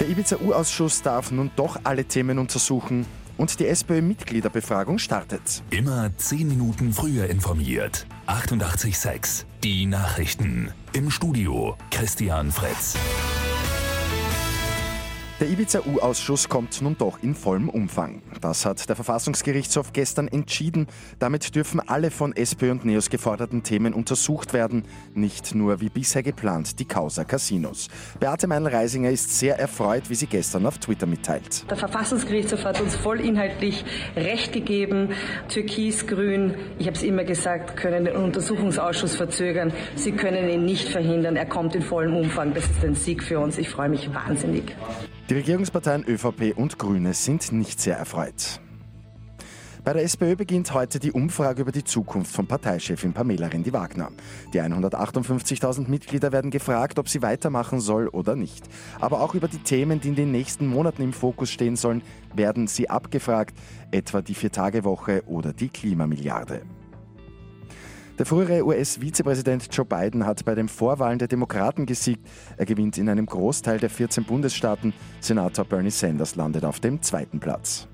Der Ibiza-U-Ausschuss darf nun doch alle Themen untersuchen und die SPÖ-Mitgliederbefragung startet. Immer 10 Minuten früher informiert. 88.6 Die Nachrichten. Im Studio Christian Fretz. Der Ibiza-U-Ausschuss kommt nun doch in vollem Umfang. Das hat der Verfassungsgerichtshof gestern entschieden. Damit dürfen alle von SPÖ und NEOS geforderten Themen untersucht werden, nicht nur wie bisher geplant die Causa Casinos. Beate Meinl-Reisinger ist sehr erfreut, wie sie gestern auf Twitter mitteilt. Der Verfassungsgerichtshof hat uns vollinhaltlich Recht gegeben. Türkis, Grün, ich habe es immer gesagt, können den Untersuchungsausschuss verzögern. Sie können ihn nicht verhindern. Er kommt in vollem Umfang. Das ist ein Sieg für uns. Ich freue mich wahnsinnig. Die Regierungsparteien ÖVP und Grüne sind nicht sehr erfreut. Bei der SPÖ beginnt heute die Umfrage über die Zukunft von Parteichefin Pamela Rendi-Wagner. Die 158.000 Mitglieder werden gefragt, ob sie weitermachen soll oder nicht. Aber auch über die Themen, die in den nächsten Monaten im Fokus stehen sollen, werden sie abgefragt, etwa die Vier-Tage-Woche oder die Klimamilliarde. Der frühere US-Vizepräsident Joe Biden hat bei den Vorwahlen der Demokraten gesiegt. Er gewinnt in einem Großteil der 14 Bundesstaaten. Senator Bernie Sanders landet auf dem zweiten Platz.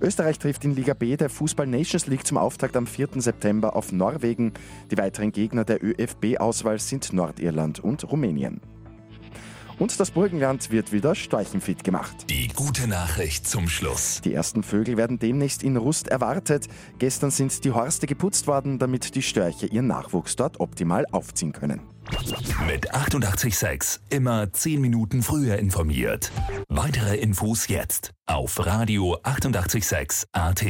Österreich trifft in Liga B der Fußball Nations League zum Auftakt am 4. September auf Norwegen. Die weiteren Gegner der ÖFB-Auswahl sind Nordirland und Rumänien. Und das Burgenland wird wieder storchenfit gemacht. Die gute Nachricht zum Schluss. Die ersten Vögel werden demnächst in Rust erwartet. Gestern sind die Horste geputzt worden, damit die Störche ihren Nachwuchs dort optimal aufziehen können. Mit 886 immer 10 Minuten früher informiert. Weitere Infos jetzt auf Radio 886 AT.